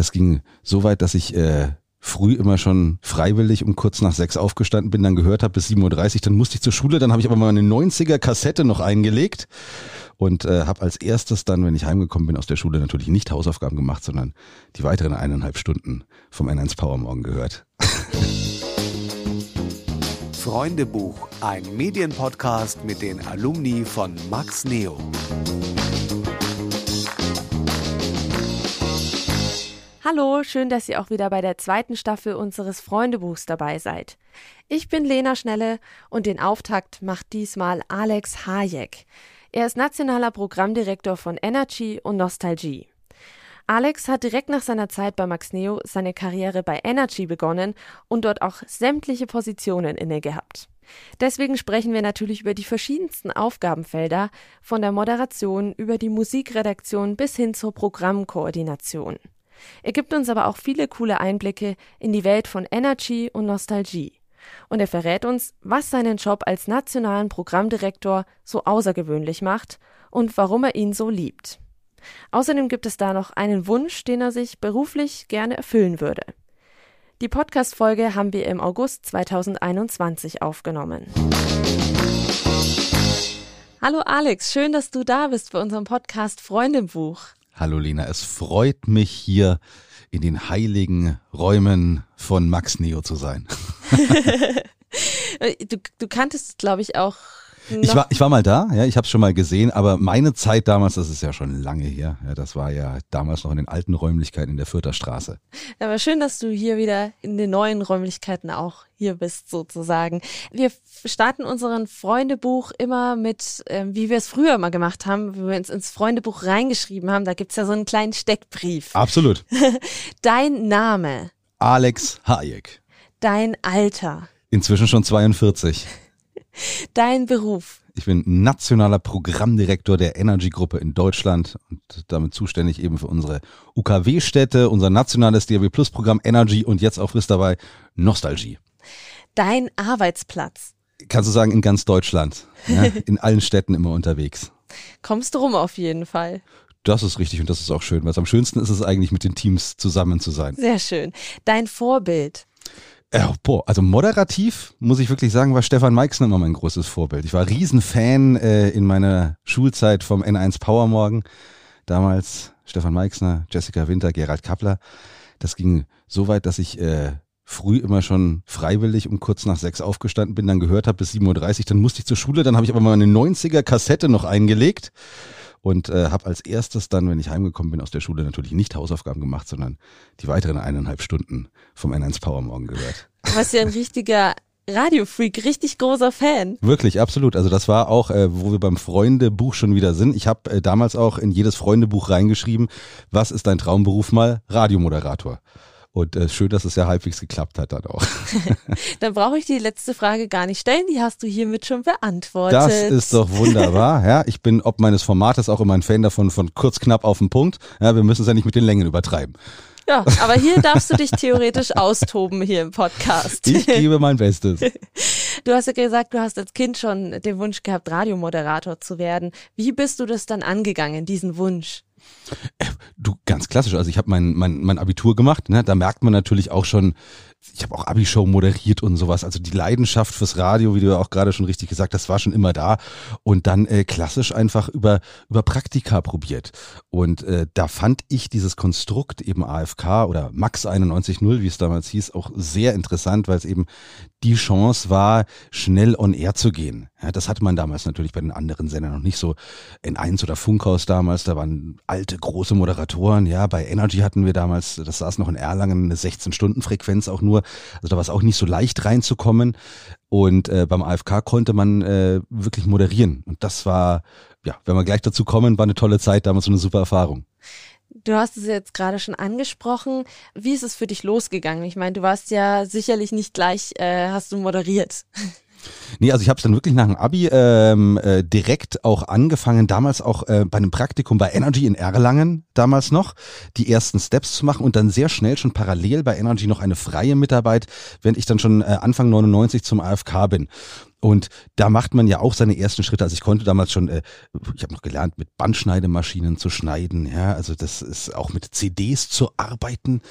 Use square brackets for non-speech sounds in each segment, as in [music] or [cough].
Das ging so weit, dass ich äh, früh immer schon freiwillig um kurz nach sechs aufgestanden bin, dann gehört habe bis 7.30 Uhr, dann musste ich zur Schule, dann habe ich aber mal eine 90er Kassette noch eingelegt und äh, habe als erstes dann, wenn ich heimgekommen bin aus der Schule, natürlich nicht Hausaufgaben gemacht, sondern die weiteren eineinhalb Stunden vom N1 Power Morgen gehört. [laughs] Freundebuch, ein Medienpodcast mit den Alumni von Max Neo. Hallo, schön, dass ihr auch wieder bei der zweiten Staffel unseres Freundebuchs dabei seid. Ich bin Lena Schnelle und den Auftakt macht diesmal Alex Hayek. Er ist nationaler Programmdirektor von Energy und Nostalgie. Alex hat direkt nach seiner Zeit bei Max Neo seine Karriere bei Energy begonnen und dort auch sämtliche Positionen inne gehabt. Deswegen sprechen wir natürlich über die verschiedensten Aufgabenfelder, von der Moderation über die Musikredaktion bis hin zur Programmkoordination. Er gibt uns aber auch viele coole Einblicke in die Welt von Energy und Nostalgie. Und er verrät uns, was seinen Job als nationalen Programmdirektor so außergewöhnlich macht und warum er ihn so liebt. Außerdem gibt es da noch einen Wunsch, den er sich beruflich gerne erfüllen würde. Die Podcast-Folge haben wir im August 2021 aufgenommen. Hallo Alex, schön, dass du da bist bei unserem Podcast Freundebuch. Hallo Lena, es freut mich hier in den heiligen Räumen von Max Neo zu sein. [laughs] du, du kanntest, glaube ich, auch ich war, ich war mal da, ja, ich habe es schon mal gesehen, aber meine Zeit damals, das ist ja schon lange her, ja, das war ja damals noch in den alten Räumlichkeiten in der Fürther Straße. Aber schön, dass du hier wieder in den neuen Räumlichkeiten auch hier bist, sozusagen. Wir starten unseren Freundebuch immer mit, äh, wie wir es früher mal gemacht haben, wie wir uns ins Freundebuch reingeschrieben haben. Da gibt's ja so einen kleinen Steckbrief. Absolut. [laughs] Dein Name. Alex Hayek. Dein Alter. Inzwischen schon 42. [laughs] Dein Beruf. Ich bin nationaler Programmdirektor der Energy-Gruppe in Deutschland und damit zuständig eben für unsere UKW-Städte, unser nationales DAB Plus Programm Energy und jetzt auch frisch dabei Nostalgie. Dein Arbeitsplatz. Kannst du sagen, in ganz Deutschland. Ja, [laughs] in allen Städten immer unterwegs. Kommst du rum auf jeden Fall. Das ist richtig und das ist auch schön, weil am schönsten ist es eigentlich mit den Teams zusammen zu sein. Sehr schön. Dein Vorbild. Ja, boah, also moderativ muss ich wirklich sagen, war Stefan Meixner immer mein großes Vorbild. Ich war Riesenfan äh, in meiner Schulzeit vom N1 Power Morgen. Damals Stefan Meixner, Jessica Winter, Gerald Kappler. Das ging so weit, dass ich äh, früh immer schon freiwillig um kurz nach sechs aufgestanden bin, dann gehört habe bis 7.30 Uhr, dann musste ich zur Schule, dann habe ich aber mal eine 90er Kassette noch eingelegt und äh, habe als erstes dann, wenn ich heimgekommen bin aus der Schule, natürlich nicht Hausaufgaben gemacht, sondern die weiteren eineinhalb Stunden vom N1 Power Morgen gehört. Du warst ja ein richtiger Radiofreak, richtig großer Fan. Wirklich, absolut. Also das war auch, äh, wo wir beim Freundebuch schon wieder sind. Ich habe äh, damals auch in jedes Freundebuch reingeschrieben, was ist dein Traumberuf mal? Radiomoderator. Und äh, schön, dass es ja halbwegs geklappt hat dann auch. [laughs] dann brauche ich die letzte Frage gar nicht stellen, die hast du hiermit schon beantwortet. Das ist doch wunderbar. Ja, ich bin ob meines Formates auch immer ein Fan davon, von kurz knapp auf den Punkt. Ja, wir müssen es ja nicht mit den Längen übertreiben. Ja, aber hier darfst du dich theoretisch austoben hier im Podcast. Ich gebe mein Bestes. [laughs] Du hast ja gesagt, du hast als Kind schon den Wunsch gehabt, Radiomoderator zu werden. Wie bist du das dann angegangen, diesen Wunsch? Du, ganz klassisch. Also ich habe mein, mein, mein Abitur gemacht. Ne? Da merkt man natürlich auch schon, ich habe auch Abi-Show moderiert und sowas. Also die Leidenschaft fürs Radio, wie du ja auch gerade schon richtig gesagt hast, war schon immer da. Und dann äh, klassisch einfach über, über Praktika probiert. Und äh, da fand ich dieses Konstrukt eben AFK oder Max 91.0, wie es damals hieß, auch sehr interessant, weil es eben die Chance war, schnell on air zu gehen. Ja, das hatte man damals natürlich bei den anderen Sendern noch nicht so. In 1 oder Funkhaus damals, da waren alte, große Moderatoren. Ja, bei Energy hatten wir damals, das saß noch in Erlangen, eine 16-Stunden-Frequenz auch nur. Also da war es auch nicht so leicht reinzukommen. Und äh, beim AFK konnte man äh, wirklich moderieren. Und das war, ja, wenn wir gleich dazu kommen, war eine tolle Zeit, damals eine super Erfahrung. Du hast es jetzt gerade schon angesprochen. Wie ist es für dich losgegangen? Ich meine, du warst ja sicherlich nicht gleich, äh, hast du moderiert. Nee, also ich habe es dann wirklich nach dem Abi ähm, äh, direkt auch angefangen, damals auch äh, bei einem Praktikum bei Energy in Erlangen damals noch, die ersten Steps zu machen und dann sehr schnell schon parallel bei Energy noch eine freie Mitarbeit, wenn ich dann schon äh, Anfang 99 zum AFK bin. Und da macht man ja auch seine ersten Schritte. Also ich konnte damals schon, äh, ich habe noch gelernt, mit Bandschneidemaschinen zu schneiden. Ja, also das ist auch mit CDs zu arbeiten.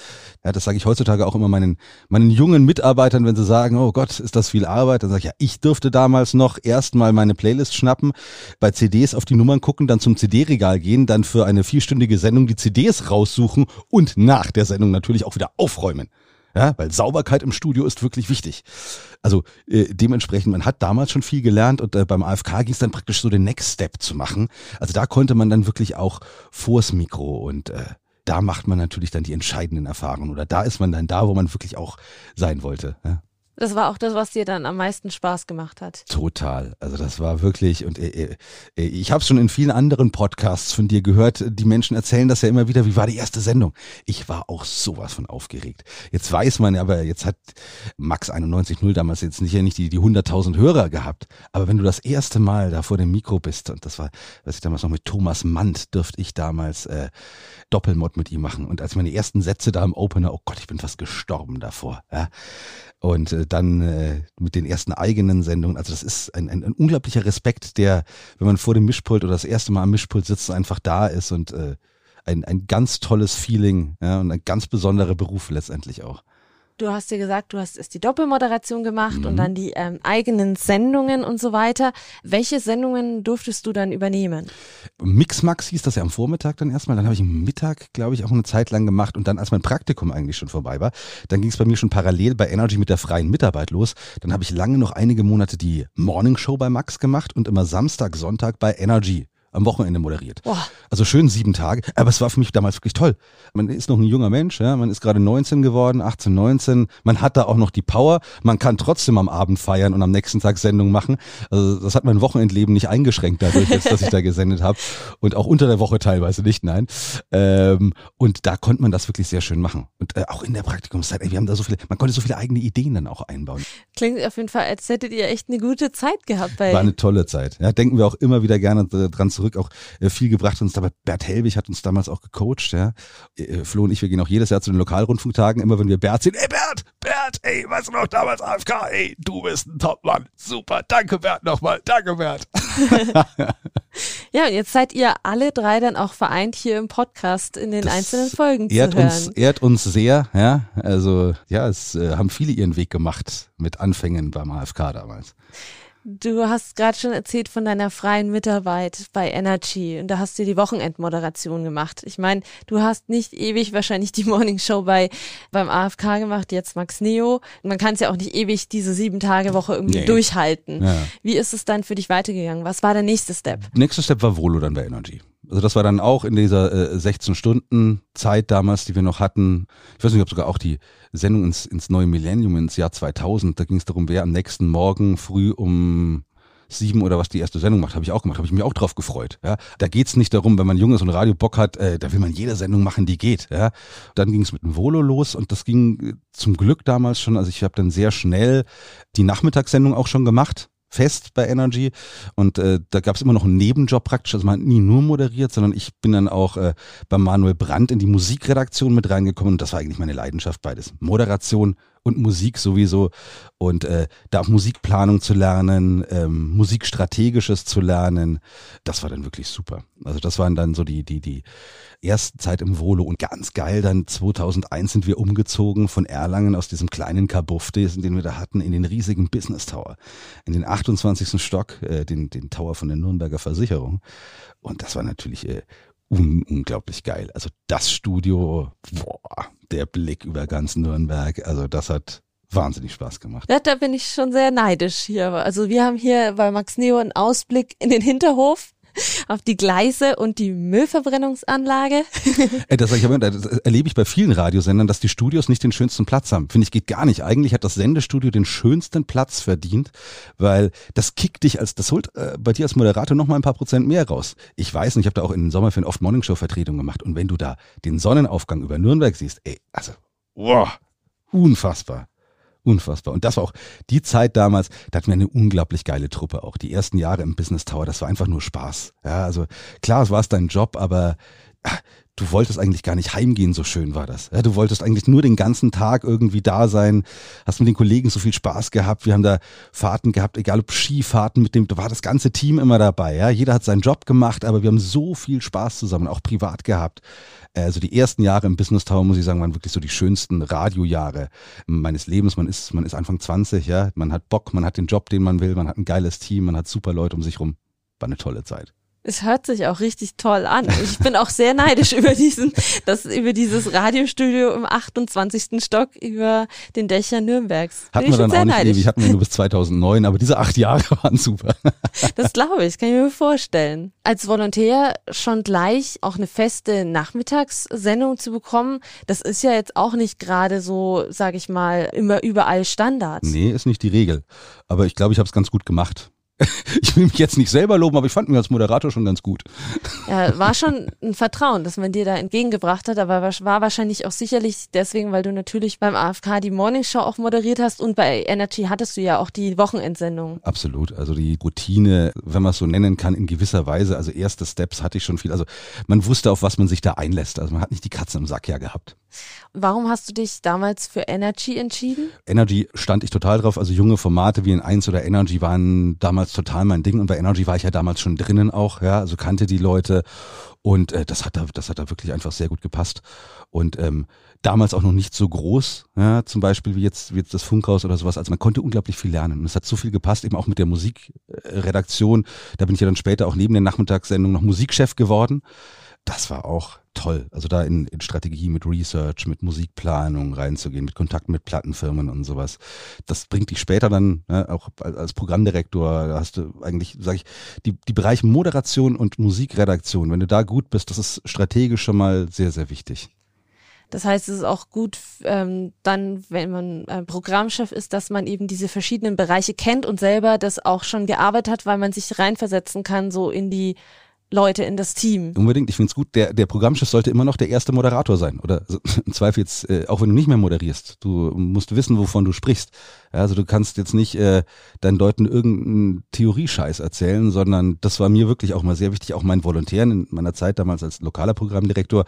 Ja, das sage ich heutzutage auch immer meinen meinen jungen Mitarbeitern, wenn sie sagen, oh Gott, ist das viel Arbeit, dann sage ich ja, ich dürfte damals noch erstmal meine Playlist schnappen, bei CDs auf die Nummern gucken, dann zum CD-Regal gehen, dann für eine vierstündige Sendung die CDs raussuchen und nach der Sendung natürlich auch wieder aufräumen. Ja, weil Sauberkeit im Studio ist wirklich wichtig. Also äh, dementsprechend, man hat damals schon viel gelernt und äh, beim AFK ging es dann praktisch so den Next Step zu machen. Also da konnte man dann wirklich auch vors Mikro und äh, da macht man natürlich dann die entscheidenden Erfahrungen oder da ist man dann da, wo man wirklich auch sein wollte. Ja? Das war auch das, was dir dann am meisten Spaß gemacht hat. Total. Also das war wirklich und äh, äh, ich habe es schon in vielen anderen Podcasts von dir gehört. Die Menschen erzählen das ja immer wieder. Wie war die erste Sendung? Ich war auch sowas von aufgeregt. Jetzt weiß man, aber jetzt hat Max 91.0 damals jetzt nicht, nicht die, die 100.000 Hörer gehabt. Aber wenn du das erste Mal da vor dem Mikro bist und das war, was ich damals noch mit Thomas Mandt dürfte ich damals äh, Doppelmod mit ihm machen. Und als meine ersten Sätze da im Opener, oh Gott, ich bin fast gestorben davor. Ja. Und äh, dann äh, mit den ersten eigenen Sendungen. Also das ist ein, ein, ein unglaublicher Respekt, der, wenn man vor dem Mischpult oder das erste Mal am Mischpult sitzt, einfach da ist und äh, ein, ein ganz tolles Feeling ja, und ein ganz besonderer Beruf letztendlich auch. Du hast dir gesagt, du hast erst die Doppelmoderation gemacht mhm. und dann die ähm, eigenen Sendungen und so weiter. Welche Sendungen durftest du dann übernehmen? Mixmax hieß das ja am Vormittag dann erstmal. Dann habe ich am Mittag, glaube ich, auch eine Zeit lang gemacht. Und dann, als mein Praktikum eigentlich schon vorbei war, dann ging es bei mir schon parallel bei Energy mit der freien Mitarbeit los. Dann habe ich lange noch einige Monate die Morning Show bei Max gemacht und immer Samstag, Sonntag bei Energy am Wochenende moderiert. Boah. Also schön sieben Tage. Aber es war für mich damals wirklich toll. Man ist noch ein junger Mensch, ja, man ist gerade 19 geworden, 18, 19. Man hat da auch noch die Power. Man kann trotzdem am Abend feiern und am nächsten Tag Sendung machen. Also das hat mein Wochenendleben nicht eingeschränkt dadurch, jetzt, dass ich da gesendet habe. Und auch unter der Woche teilweise nicht, nein. Ähm, und da konnte man das wirklich sehr schön machen. Und äh, auch in der Praktikumszeit, ey, wir haben da so viele, man konnte so viele eigene Ideen dann auch einbauen. Klingt auf jeden Fall, als hättet ihr echt eine gute Zeit gehabt bei. War eine tolle Zeit. Ja, denken wir auch immer wieder gerne dran zurück, auch äh, viel gebracht uns dabei. Bert Helbig hat uns damals auch gecoacht, ja. Äh, Flo und ich, wir gehen auch jedes Jahr zu den Lokalrundfunktagen, immer wenn wir Bert sehen, ey Bert, Bert, ey, weißt du noch, damals AFK, ey, du bist ein Topmann, super, danke Bert nochmal, danke Bert. [laughs] ja, und jetzt seid ihr alle drei dann auch vereint hier im Podcast in den das einzelnen Folgen ehrt zu hören. Uns, ehrt uns sehr, ja, also ja, es äh, haben viele ihren Weg gemacht mit Anfängen beim AFK damals. Du hast gerade schon erzählt von deiner freien Mitarbeit bei Energy und da hast du die Wochenendmoderation gemacht. Ich meine, du hast nicht ewig wahrscheinlich die [laughs] Morning Show bei beim AFK gemacht, jetzt Max Neo. Man kann es ja auch nicht ewig diese sieben Tage Woche irgendwie nee. durchhalten. Ja. Wie ist es dann für dich weitergegangen? Was war der nächste Step? Nächster Step war Volo dann bei Energy. Also das war dann auch in dieser äh, 16 Stunden Zeit damals, die wir noch hatten. Ich weiß nicht, ob sogar auch die Sendung ins, ins neue Millennium, ins Jahr 2000, da ging es darum, wer am nächsten Morgen früh um sieben oder was die erste Sendung macht, habe ich auch gemacht, habe ich mich auch drauf gefreut. Ja, da geht's nicht darum, wenn man jung ist und Radio Bock hat, äh, da will man jede Sendung machen, die geht. Ja, dann ging es mit dem Volo los und das ging äh, zum Glück damals schon. Also ich habe dann sehr schnell die Nachmittagssendung auch schon gemacht fest bei Energy. Und äh, da gab es immer noch einen Nebenjob praktisch, also man hat nie nur moderiert, sondern ich bin dann auch äh, bei Manuel Brandt in die Musikredaktion mit reingekommen. Und das war eigentlich meine Leidenschaft beides. Moderation und Musik sowieso und äh, da auch Musikplanung zu lernen, ähm, Musikstrategisches zu lernen, das war dann wirklich super. Also das waren dann so die die die ersten Zeit im Volo und ganz geil. Dann 2001 sind wir umgezogen von Erlangen aus diesem kleinen Kabuff, den wir da hatten, in den riesigen Business Tower, in den 28. Stock, äh, den den Tower von der Nürnberger Versicherung. Und das war natürlich äh, un unglaublich geil. Also das Studio, boah, der Blick über ganz Nürnberg, also das hat wahnsinnig Spaß gemacht. Ja, da bin ich schon sehr neidisch hier. Also wir haben hier bei Max Neo einen Ausblick in den Hinterhof auf die Gleise und die Müllverbrennungsanlage. das, das erlebe ich bei vielen Radiosendern, dass die Studios nicht den schönsten Platz haben. Finde ich geht gar nicht. Eigentlich hat das Sendestudio den schönsten Platz verdient, weil das kickt dich als, das holt äh, bei dir als Moderator noch mal ein paar Prozent mehr raus. Ich weiß nicht, ich habe da auch in den Sommerferien oft Morningshow Vertretung gemacht und wenn du da den Sonnenaufgang über Nürnberg siehst, ey, also, wow, unfassbar. Unfassbar. Und das war auch die Zeit damals, da hatten wir eine unglaublich geile Truppe auch. Die ersten Jahre im Business Tower, das war einfach nur Spaß. Ja, also klar, es war es dein Job, aber du wolltest eigentlich gar nicht heimgehen, so schön war das. Ja, du wolltest eigentlich nur den ganzen Tag irgendwie da sein, hast mit den Kollegen so viel Spaß gehabt. Wir haben da Fahrten gehabt, egal ob Skifahrten, mit dem, da war das ganze Team immer dabei. Ja, jeder hat seinen Job gemacht, aber wir haben so viel Spaß zusammen, auch privat gehabt. Also die ersten Jahre im Business Tower, muss ich sagen, waren wirklich so die schönsten Radiojahre meines Lebens. Man ist, man ist Anfang 20, ja, man hat Bock, man hat den Job, den man will, man hat ein geiles Team, man hat super Leute um sich rum. War eine tolle Zeit. Es hört sich auch richtig toll an. Ich bin auch sehr neidisch [laughs] über diesen, das, über dieses Radiostudio im 28. Stock über den Dächern Nürnbergs. Bin hatten wir dann auch nicht neidisch. ewig, hatten wir nur bis 2009, aber diese acht Jahre [laughs] waren super. Das glaube ich, kann ich mir vorstellen. Als Volontär schon gleich auch eine feste Nachmittagssendung zu bekommen, das ist ja jetzt auch nicht gerade so, sage ich mal, immer überall Standard. Nee, ist nicht die Regel. Aber ich glaube, ich habe es ganz gut gemacht. [laughs] ich will mich jetzt nicht selber loben, aber ich fand mich als Moderator schon ganz gut. Ja, war schon ein Vertrauen, das man dir da entgegengebracht hat, aber war wahrscheinlich auch sicherlich deswegen, weil du natürlich beim AFK die Morningshow auch moderiert hast und bei Energy hattest du ja auch die Wochenendsendung. Absolut, also die Routine, wenn man es so nennen kann, in gewisser Weise, also erste Steps hatte ich schon viel, also man wusste, auf was man sich da einlässt, also man hat nicht die Katze im Sack ja gehabt. Warum hast du dich damals für Energy entschieden? Energy stand ich total drauf. Also junge Formate wie in 1 oder Energy waren damals total mein Ding. Und bei Energy war ich ja damals schon drinnen auch, ja, also kannte die Leute. Und äh, das hat da, das hat da wirklich einfach sehr gut gepasst. Und ähm, damals auch noch nicht so groß, ja, zum Beispiel wie jetzt, wie jetzt das Funkhaus oder sowas. Also man konnte unglaublich viel lernen. Und es hat so viel gepasst, eben auch mit der Musikredaktion. Da bin ich ja dann später auch neben der Nachmittagssendung noch Musikchef geworden das war auch toll. Also da in, in Strategie mit Research, mit Musikplanung reinzugehen, mit Kontakt mit Plattenfirmen und sowas. Das bringt dich später dann, ne, auch als Programmdirektor, da hast du eigentlich, sag ich, die, die Bereiche Moderation und Musikredaktion, wenn du da gut bist, das ist strategisch schon mal sehr, sehr wichtig. Das heißt, es ist auch gut, ähm, dann, wenn man äh, Programmchef ist, dass man eben diese verschiedenen Bereiche kennt und selber das auch schon gearbeitet hat, weil man sich reinversetzen kann, so in die Leute in das Team. Unbedingt, ich finde es gut. Der, der Programmchef sollte immer noch der erste Moderator sein. Oder [laughs] im Zweifel jetzt, äh, auch wenn du nicht mehr moderierst. Du musst wissen, wovon du sprichst. Ja, also du kannst jetzt nicht äh, deinen Leuten irgendeinen Theoriescheiß erzählen, sondern das war mir wirklich auch mal sehr wichtig, auch meinen Volontären in meiner Zeit damals als lokaler Programmdirektor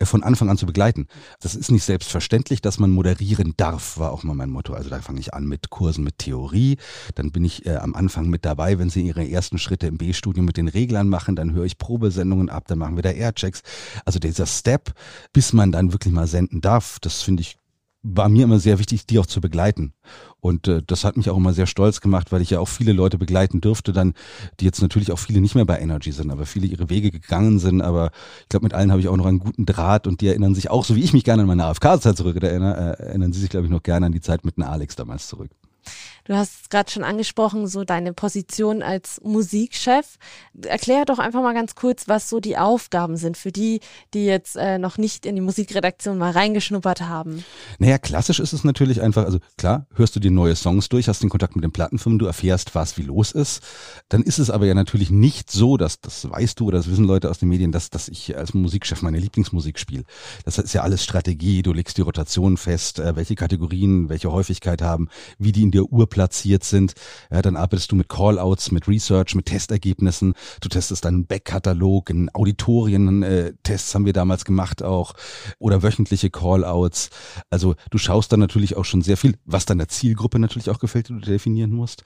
äh, von Anfang an zu begleiten. Das ist nicht selbstverständlich, dass man moderieren darf, war auch mal mein Motto. Also da fange ich an mit Kursen mit Theorie. Dann bin ich äh, am Anfang mit dabei, wenn sie ihre ersten Schritte im B-Studium mit den Reglern machen, dann höre ich Probesendungen ab, dann machen wir da Airchecks. Also dieser Step, bis man dann wirklich mal senden darf, das finde ich war mir immer sehr wichtig, die auch zu begleiten. Und äh, das hat mich auch immer sehr stolz gemacht, weil ich ja auch viele Leute begleiten dürfte, dann, die jetzt natürlich auch viele nicht mehr bei Energy sind, aber viele ihre Wege gegangen sind. Aber ich glaube, mit allen habe ich auch noch einen guten Draht und die erinnern sich auch, so wie ich mich gerne an meine AFK-Zeit zurück erinnere, äh, erinnern sie sich, glaube ich, noch gerne an die Zeit mit einem Alex damals zurück. Du hast es gerade schon angesprochen, so deine Position als Musikchef. Erklär doch einfach mal ganz kurz, was so die Aufgaben sind für die, die jetzt äh, noch nicht in die Musikredaktion mal reingeschnuppert haben. Naja, klassisch ist es natürlich einfach, also klar, hörst du dir neue Songs durch, hast den Kontakt mit den Plattenfirmen, du erfährst, was wie los ist. Dann ist es aber ja natürlich nicht so, dass, das weißt du oder das wissen Leute aus den Medien, dass, dass ich als Musikchef meine Lieblingsmusik spiele. Das ist ja alles Strategie, du legst die Rotation fest, äh, welche Kategorien, welche Häufigkeit haben, wie die in der Uhr platziert sind. Ja, dann arbeitest du mit Callouts, mit Research, mit Testergebnissen. Du testest dann einen Backkatalog, in Auditorien, äh, haben wir damals gemacht auch oder wöchentliche Callouts. Also du schaust dann natürlich auch schon sehr viel, was deiner Zielgruppe natürlich auch gefällt, die du definieren musst.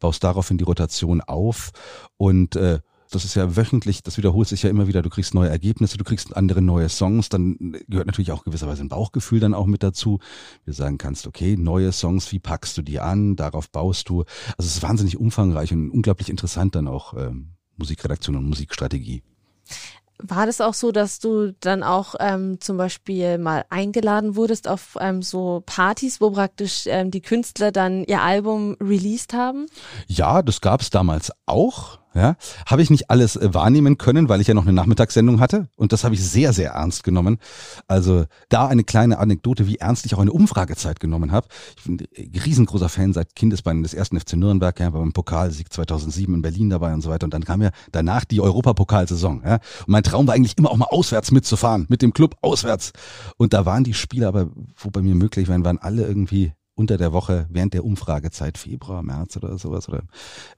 Baust daraufhin die Rotation auf und äh, das ist ja wöchentlich, das wiederholt sich ja immer wieder. Du kriegst neue Ergebnisse, du kriegst andere neue Songs. Dann gehört natürlich auch gewisserweise ein Bauchgefühl dann auch mit dazu. Wir sagen kannst, okay, neue Songs, wie packst du die an? Darauf baust du. Also es ist wahnsinnig umfangreich und unglaublich interessant dann auch ähm, Musikredaktion und Musikstrategie. War das auch so, dass du dann auch ähm, zum Beispiel mal eingeladen wurdest auf ähm, so Partys, wo praktisch ähm, die Künstler dann ihr Album released haben? Ja, das gab es damals auch. Ja, habe ich nicht alles äh, wahrnehmen können, weil ich ja noch eine Nachmittagssendung hatte und das habe ich sehr, sehr ernst genommen. Also da eine kleine Anekdote, wie ernst ich auch eine Umfragezeit genommen habe. Ich bin riesengroßer Fan seit Kindesbeinen des ersten FC Nürnberg, ja, beim Pokalsieg 2007 in Berlin dabei und so weiter und dann kam ja danach die Europapokalsaison. Ja. Und mein Traum war eigentlich immer auch mal auswärts mitzufahren, mit dem Club auswärts. Und da waren die Spiele aber, wo bei mir möglich waren, waren alle irgendwie unter der Woche während der Umfragezeit, Februar, März oder sowas oder,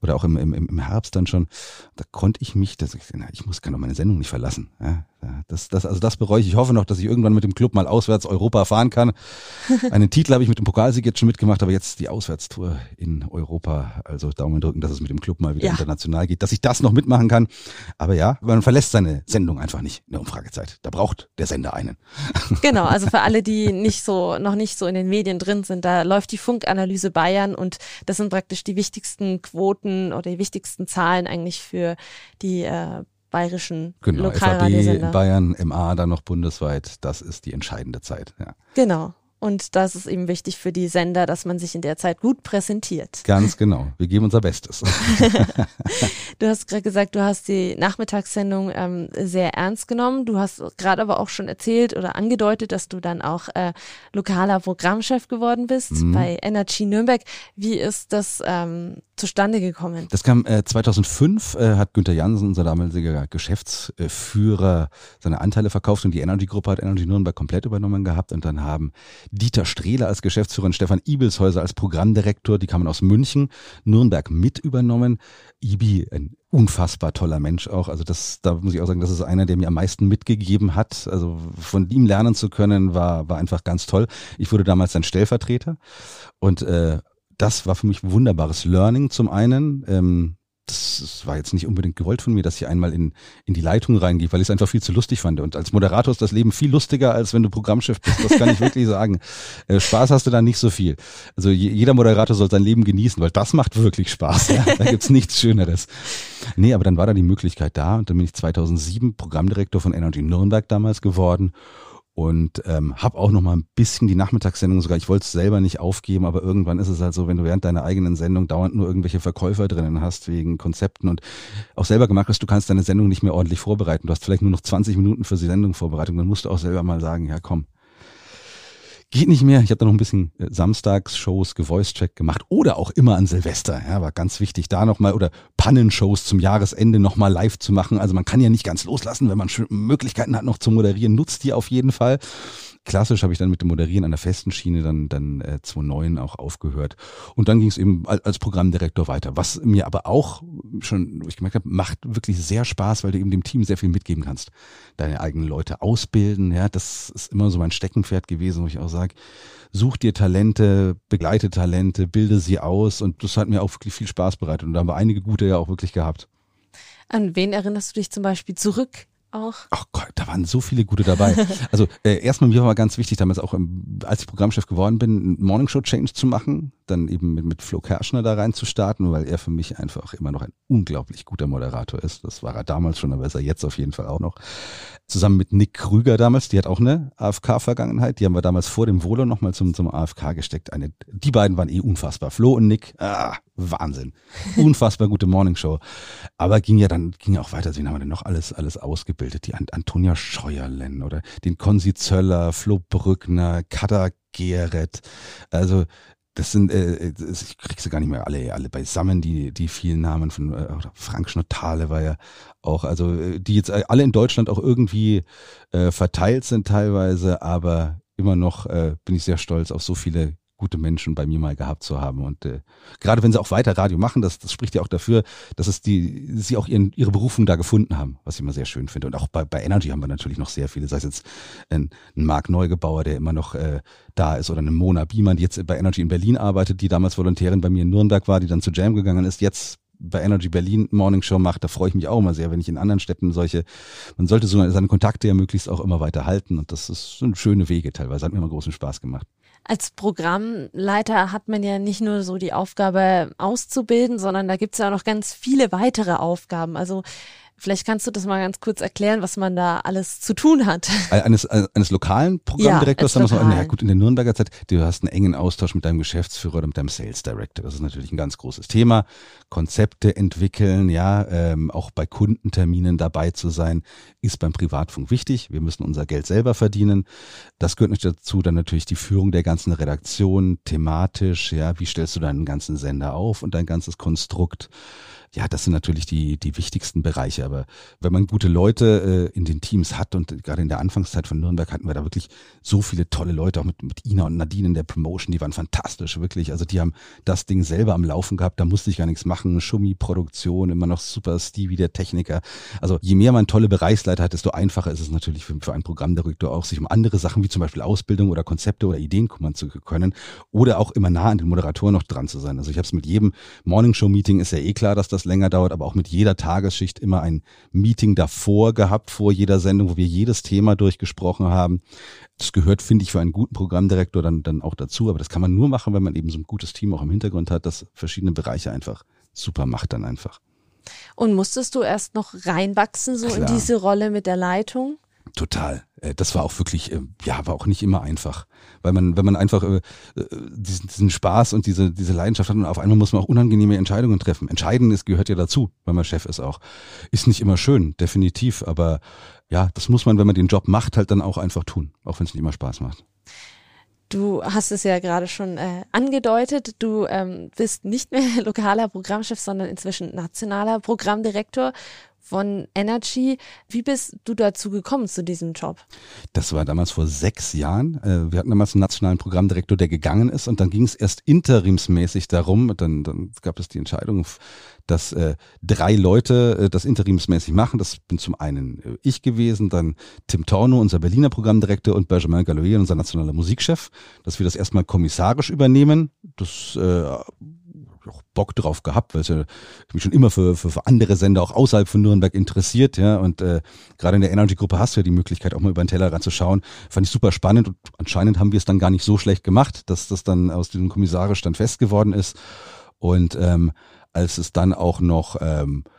oder auch im, im, im Herbst dann schon, da konnte ich mich, das, ich muss kann doch meine Sendung nicht verlassen. Ja. Ja, das, das, also das bereue ich. Ich hoffe noch, dass ich irgendwann mit dem Club mal auswärts Europa fahren kann. [laughs] Einen Titel habe ich mit dem Pokalsieg jetzt schon mitgemacht, aber jetzt die Auswärtstour in Europa. Also Daumen drücken, dass es mit dem Club mal wieder ja. international geht, dass ich das noch mitmachen kann. Aber ja, man verlässt seine Sendung einfach nicht in der Umfragezeit. Da braucht der Sender einen. [laughs] Genau, also für alle, die nicht so, noch nicht so in den Medien drin sind, da läuft die Funkanalyse Bayern und das sind praktisch die wichtigsten Quoten oder die wichtigsten Zahlen eigentlich für die äh, bayerischen genau, Lokalradiosender. FAB, Bayern, MA, dann noch bundesweit, das ist die entscheidende Zeit. Ja. Genau. Und das ist eben wichtig für die Sender, dass man sich in der Zeit gut präsentiert. Ganz genau. Wir geben unser Bestes. [laughs] [laughs] du hast gerade gesagt, du hast die Nachmittagssendung ähm, sehr ernst genommen. Du hast gerade aber auch schon erzählt oder angedeutet, dass du dann auch äh, lokaler Programmchef geworden bist mhm. bei Energy Nürnberg. Wie ist das ähm, zustande gekommen? Das kam äh, 2005, äh, hat Günther Jansen, unser damaliger Geschäftsführer, seine Anteile verkauft und die Energy Gruppe hat Energy Nürnberg komplett übernommen gehabt und dann haben Dieter Strehler als Geschäftsführer und Stefan Ibelshäuser als Programmdirektor, die kamen aus München, Nürnberg mit übernommen. Ibi, ein unfassbar toller Mensch auch. Also das, da muss ich auch sagen, das ist einer, der mir am meisten mitgegeben hat. Also von ihm lernen zu können, war, war einfach ganz toll. Ich wurde damals sein Stellvertreter und äh, das war für mich wunderbares Learning zum einen. Ähm, das war jetzt nicht unbedingt gewollt von mir, dass ich einmal in, in die Leitung reingehe, weil ich es einfach viel zu lustig fand. Und als Moderator ist das Leben viel lustiger, als wenn du Programmchef bist. Das kann ich [laughs] wirklich sagen. Äh, Spaß hast du da nicht so viel. Also jeder Moderator soll sein Leben genießen, weil das macht wirklich Spaß. Ja? Da gibt's [laughs] nichts Schöneres. Nee, aber dann war da die Möglichkeit da und dann bin ich 2007 Programmdirektor von Energy Nürnberg damals geworden und ähm, habe auch noch mal ein bisschen die Nachmittagssendung sogar. Ich wollte es selber nicht aufgeben, aber irgendwann ist es halt so, wenn du während deiner eigenen Sendung dauernd nur irgendwelche Verkäufer drinnen hast wegen Konzepten und auch selber gemacht hast, du kannst deine Sendung nicht mehr ordentlich vorbereiten. Du hast vielleicht nur noch 20 Minuten für die Sendung Vorbereitung, dann musst du auch selber mal sagen, ja komm, geht nicht mehr. Ich habe da noch ein bisschen äh, Gevoice-Check gemacht oder auch immer an Silvester. Ja, war ganz wichtig, da nochmal oder Pannenshows zum Jahresende nochmal live zu machen. Also man kann ja nicht ganz loslassen, wenn man Möglichkeiten hat noch zu moderieren, nutzt die auf jeden Fall klassisch habe ich dann mit dem Moderieren an der festen Schiene dann, dann äh, 2009 auch aufgehört. Und dann ging es eben als, Programmdirektor weiter. Was mir aber auch schon, ich gemerkt habe, macht wirklich sehr Spaß, weil du eben dem Team sehr viel mitgeben kannst. Deine eigenen Leute ausbilden, ja, das ist immer so mein Steckenpferd gewesen, wo ich auch sage, such dir Talente, begleite Talente, bilde sie aus und das hat mir auch wirklich viel Spaß bereitet. Und da haben wir einige gute ja auch wirklich gehabt. An wen erinnerst du dich zum Beispiel zurück auch. Ach Gott, da waren so viele gute dabei. also äh, erstmal mir war ganz wichtig, damals auch im, als ich Programmchef geworden bin, Morning Show Change zu machen, dann eben mit, mit Flo Kerschner da rein zu starten, weil er für mich einfach immer noch ein unglaublich guter Moderator ist. Das war er damals schon, aber ist er jetzt auf jeden Fall auch noch. Zusammen mit Nick Krüger damals, die hat auch eine AFK-Vergangenheit, die haben wir damals vor dem Volo nochmal zum, zum AFK gesteckt. Eine, die beiden waren eh unfassbar. Flo und Nick, ah, Wahnsinn. [laughs] Unfassbar gute Morningshow. Aber ging ja dann, ging auch weiter. Wen haben wir denn noch alles, alles ausgebildet? Die Antonia Scheuerlen oder den Konzi Zöller, Flo Brückner, Kada Geret. Also, das sind, äh, ich krieg sie gar nicht mehr alle, alle beisammen, die, die vielen Namen von äh, Frank Schnottale war ja auch, also äh, die jetzt alle in Deutschland auch irgendwie äh, verteilt sind teilweise, aber immer noch äh, bin ich sehr stolz auf so viele gute Menschen bei mir mal gehabt zu haben. Und äh, gerade wenn sie auch weiter Radio machen, das, das spricht ja auch dafür, dass es die, sie auch ihren, ihre Berufung da gefunden haben, was ich immer sehr schön finde. Und auch bei, bei Energy haben wir natürlich noch sehr viele, sei es jetzt ein, ein Marc Neugebauer, der immer noch äh, da ist, oder eine Mona Biemann, die jetzt bei Energy in Berlin arbeitet, die damals Volontärin bei mir in Nürnberg war, die dann zu Jam gegangen ist, jetzt bei Energy Berlin Morning Show macht, da freue ich mich auch immer sehr, wenn ich in anderen Städten solche, man sollte so seine Kontakte ja möglichst auch immer weiter halten und das ist, sind schöne Wege teilweise, hat mir immer großen Spaß gemacht als Programmleiter hat man ja nicht nur so die Aufgabe auszubilden, sondern da gibt es ja noch ganz viele weitere Aufgaben. Also Vielleicht kannst du das mal ganz kurz erklären, was man da alles zu tun hat. Eines, eines lokalen Programmdirektors, ja, lokal. ja gut, in der Nürnberger Zeit, du hast einen engen Austausch mit deinem Geschäftsführer oder mit deinem Sales Director. Das ist natürlich ein ganz großes Thema. Konzepte entwickeln, ja, ähm, auch bei Kundenterminen dabei zu sein, ist beim Privatfunk wichtig. Wir müssen unser Geld selber verdienen. Das gehört nicht dazu, dann natürlich die Führung der ganzen Redaktion, thematisch, ja, wie stellst du deinen ganzen Sender auf und dein ganzes Konstrukt ja, das sind natürlich die, die wichtigsten Bereiche. Aber wenn man gute Leute äh, in den Teams hat und gerade in der Anfangszeit von Nürnberg hatten wir da wirklich so viele tolle Leute, auch mit, mit Ina und Nadine in der Promotion, die waren fantastisch, wirklich. Also die haben das Ding selber am Laufen gehabt, da musste ich gar nichts machen. Schummi-Produktion, immer noch super Stevie, der Techniker. Also je mehr man tolle Bereichsleiter hat, desto einfacher ist es natürlich für, für einen Programmdirektor auch, sich um andere Sachen wie zum Beispiel Ausbildung oder Konzepte oder Ideen kümmern zu können oder auch immer nah an den Moderatoren noch dran zu sein. Also ich habe es mit jedem Morningshow-Meeting ist ja eh klar, dass das länger dauert, aber auch mit jeder Tagesschicht immer ein Meeting davor gehabt, vor jeder Sendung, wo wir jedes Thema durchgesprochen haben. Das gehört, finde ich, für einen guten Programmdirektor dann, dann auch dazu. Aber das kann man nur machen, wenn man eben so ein gutes Team auch im Hintergrund hat, das verschiedene Bereiche einfach super macht dann einfach. Und musstest du erst noch reinwachsen, so Klar. in diese Rolle mit der Leitung? Total. Äh, das war auch wirklich, äh, ja, war auch nicht immer einfach. Weil man, wenn man einfach äh, diesen, diesen Spaß und diese, diese Leidenschaft hat und auf einmal muss man auch unangenehme Entscheidungen treffen. Entscheiden ist, gehört ja dazu, wenn man Chef ist auch. Ist nicht immer schön, definitiv, aber ja, das muss man, wenn man den Job macht, halt dann auch einfach tun, auch wenn es nicht immer Spaß macht. Du hast es ja gerade schon äh, angedeutet. Du ähm, bist nicht mehr [laughs] lokaler Programmchef, sondern inzwischen nationaler Programmdirektor von Energy. Wie bist du dazu gekommen zu diesem Job? Das war damals vor sechs Jahren. Äh, wir hatten damals einen nationalen Programmdirektor, der gegangen ist und dann ging es erst interimsmäßig darum, dann, dann gab es die Entscheidung, dass äh, drei Leute äh, das interimsmäßig machen. Das bin zum einen äh, ich gewesen, dann Tim Torno, unser Berliner Programmdirektor und Benjamin Galloyer, unser nationaler Musikchef, dass wir das erstmal kommissarisch übernehmen. Das äh, auch Bock drauf gehabt, weil es ja mich schon immer für, für, für andere Sender auch außerhalb von Nürnberg interessiert, ja. Und äh, gerade in der Energy-Gruppe hast du ja die Möglichkeit, auch mal über den Teller ranzuschauen. Fand ich super spannend und anscheinend haben wir es dann gar nicht so schlecht gemacht, dass das dann aus diesem Kommissarisch dann fest geworden ist. Und ähm, als es dann auch noch ähm, äh,